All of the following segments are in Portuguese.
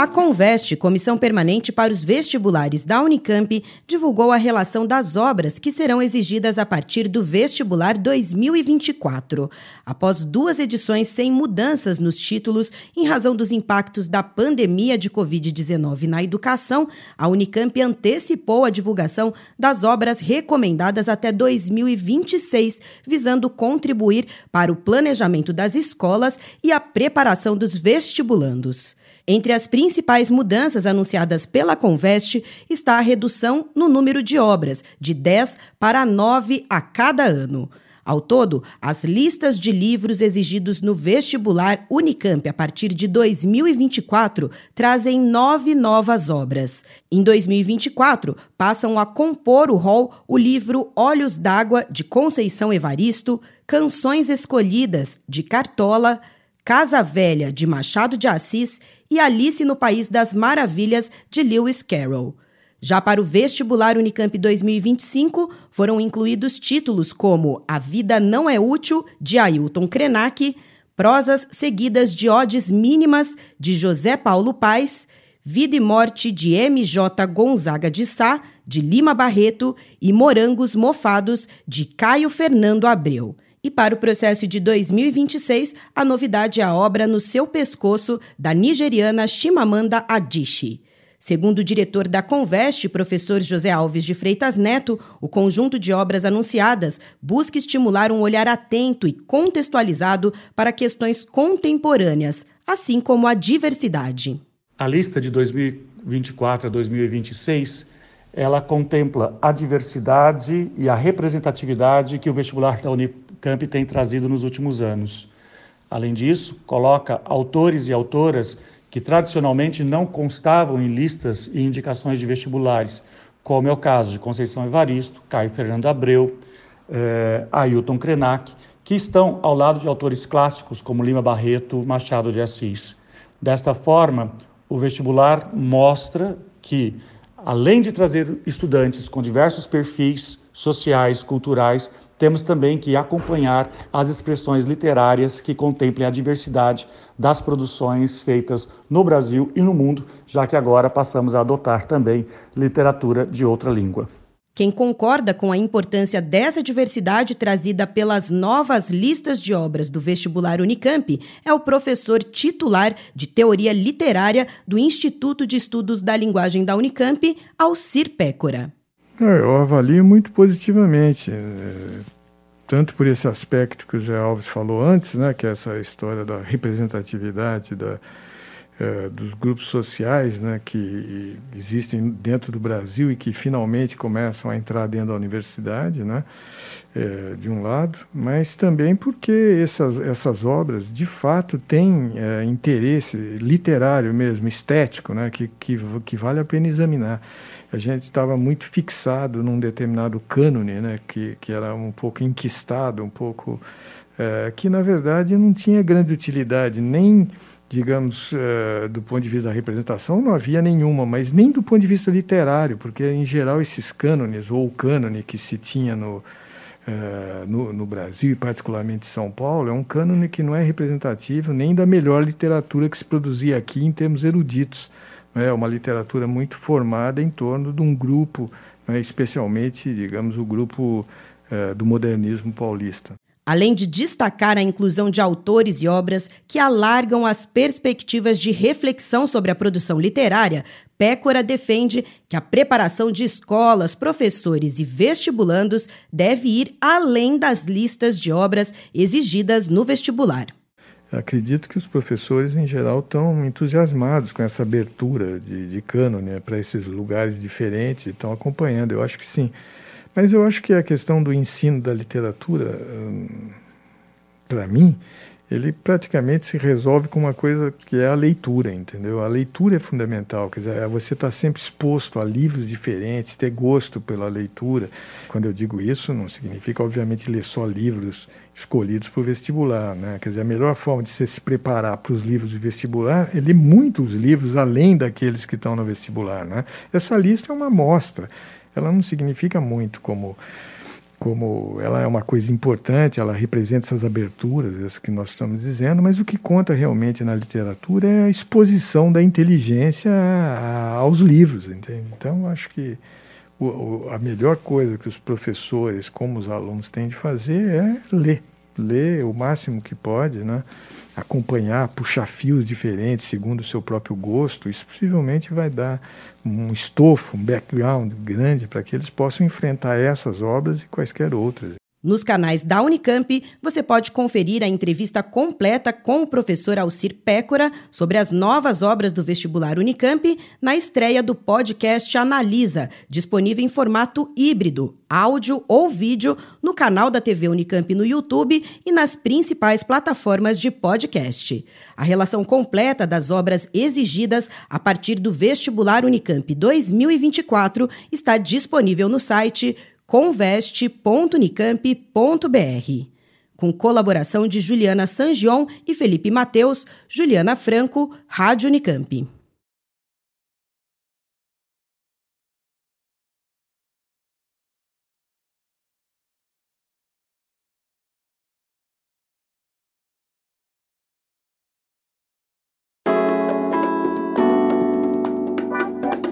A Conveste, Comissão Permanente para os Vestibulares da Unicamp, divulgou a relação das obras que serão exigidas a partir do vestibular 2024. Após duas edições sem mudanças nos títulos, em razão dos impactos da pandemia de Covid-19 na educação, a Unicamp antecipou a divulgação das obras recomendadas até 2026, visando contribuir para o planejamento das escolas e a preparação dos vestibulandos. Entre as principais mudanças anunciadas pela Conveste está a redução no número de obras, de 10 para 9 a cada ano. Ao todo, as listas de livros exigidos no vestibular Unicamp a partir de 2024 trazem nove novas obras. Em 2024, passam a compor o rol o livro Olhos d'Água, de Conceição Evaristo, Canções Escolhidas, de Cartola, Casa Velha, de Machado de Assis e Alice no País das Maravilhas, de Lewis Carroll. Já para o vestibular Unicamp 2025, foram incluídos títulos como A Vida Não é Útil, de Ailton Krenak, Prosas Seguidas de Odes Mínimas, de José Paulo Paes, Vida e Morte, de M.J. Gonzaga de Sá, de Lima Barreto, e Morangos Mofados, de Caio Fernando Abreu. E para o processo de 2026, a novidade é a obra No Seu Pescoço, da nigeriana Chimamanda Adichie. Segundo o diretor da Conveste, professor José Alves de Freitas Neto, o conjunto de obras anunciadas busca estimular um olhar atento e contextualizado para questões contemporâneas, assim como a diversidade. A lista de 2024 a 2026 ela contempla a diversidade e a representatividade que o vestibular da Unicamp tem trazido nos últimos anos. Além disso, coloca autores e autoras que tradicionalmente não constavam em listas e indicações de vestibulares, como é o caso de Conceição Evaristo, Caio Fernando Abreu, eh, Ailton Krenak, que estão ao lado de autores clássicos como Lima Barreto, Machado de Assis. Desta forma, o vestibular mostra que além de trazer estudantes com diversos perfis sociais, culturais, temos também que acompanhar as expressões literárias que contemplem a diversidade das produções feitas no Brasil e no mundo, já que agora passamos a adotar também literatura de outra língua. Quem concorda com a importância dessa diversidade trazida pelas novas listas de obras do vestibular Unicamp é o professor titular de Teoria Literária do Instituto de Estudos da Linguagem da Unicamp, Alcir Pécora. Eu avalio muito positivamente, é, tanto por esse aspecto que o Zé Alves falou antes, né, que é essa história da representatividade, da, dos grupos sociais né, que existem dentro do Brasil e que finalmente começam a entrar dentro da universidade, né, é, de um lado, mas também porque essas, essas obras de fato têm é, interesse literário mesmo, estético, né, que, que, que vale a pena examinar. A gente estava muito fixado num determinado cânone, né, que, que era um pouco enquistado, um pouco. É, que na verdade não tinha grande utilidade, nem digamos, uh, do ponto de vista da representação, não havia nenhuma, mas nem do ponto de vista literário, porque, em geral, esses cânones, ou o cânone que se tinha no, uh, no, no, Brasil, e particularmente em São Paulo, é um cânone que não é representativo nem da melhor literatura que se produzia aqui em termos eruditos. É uma literatura muito formada em torno de um grupo, né, especialmente, digamos, o grupo uh, do modernismo paulista além de destacar a inclusão de autores e obras que alargam as perspectivas de reflexão sobre a produção literária, Pécora defende que a preparação de escolas, professores e vestibulandos deve ir além das listas de obras exigidas no vestibular. Acredito que os professores, em geral, estão entusiasmados com essa abertura de, de cânone né, para esses lugares diferentes e estão acompanhando. Eu acho que sim. Mas eu acho que a questão do ensino da literatura, hum, para mim, ele praticamente se resolve com uma coisa que é a leitura, entendeu? A leitura é fundamental, quer dizer, é você está sempre exposto a livros diferentes, ter gosto pela leitura. Quando eu digo isso, não significa, obviamente, ler só livros escolhidos para o vestibular, né? Quer dizer, a melhor forma de você se preparar para os livros do vestibular é ler muitos livros além daqueles que estão no vestibular, né? Essa lista é uma amostra ela não significa muito como como ela é uma coisa importante, ela representa essas aberturas, essas que nós estamos dizendo, mas o que conta realmente na literatura é a exposição da inteligência aos livros, entende? Então, acho que o, a melhor coisa que os professores, como os alunos, têm de fazer é ler, ler o máximo que pode, né? Acompanhar, puxar fios diferentes segundo o seu próprio gosto, isso possivelmente vai dar um estofo, um background grande para que eles possam enfrentar essas obras e quaisquer outras. Nos canais da Unicamp, você pode conferir a entrevista completa com o professor Alcir Pécora sobre as novas obras do vestibular Unicamp na estreia do podcast Analisa, disponível em formato híbrido, áudio ou vídeo, no canal da TV Unicamp no YouTube e nas principais plataformas de podcast. A relação completa das obras exigidas a partir do vestibular Unicamp 2024 está disponível no site conveste.unicamp.br. Com colaboração de Juliana Sangion e Felipe Mateus, Juliana Franco, Rádio Unicamp.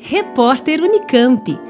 Repórter Unicamp.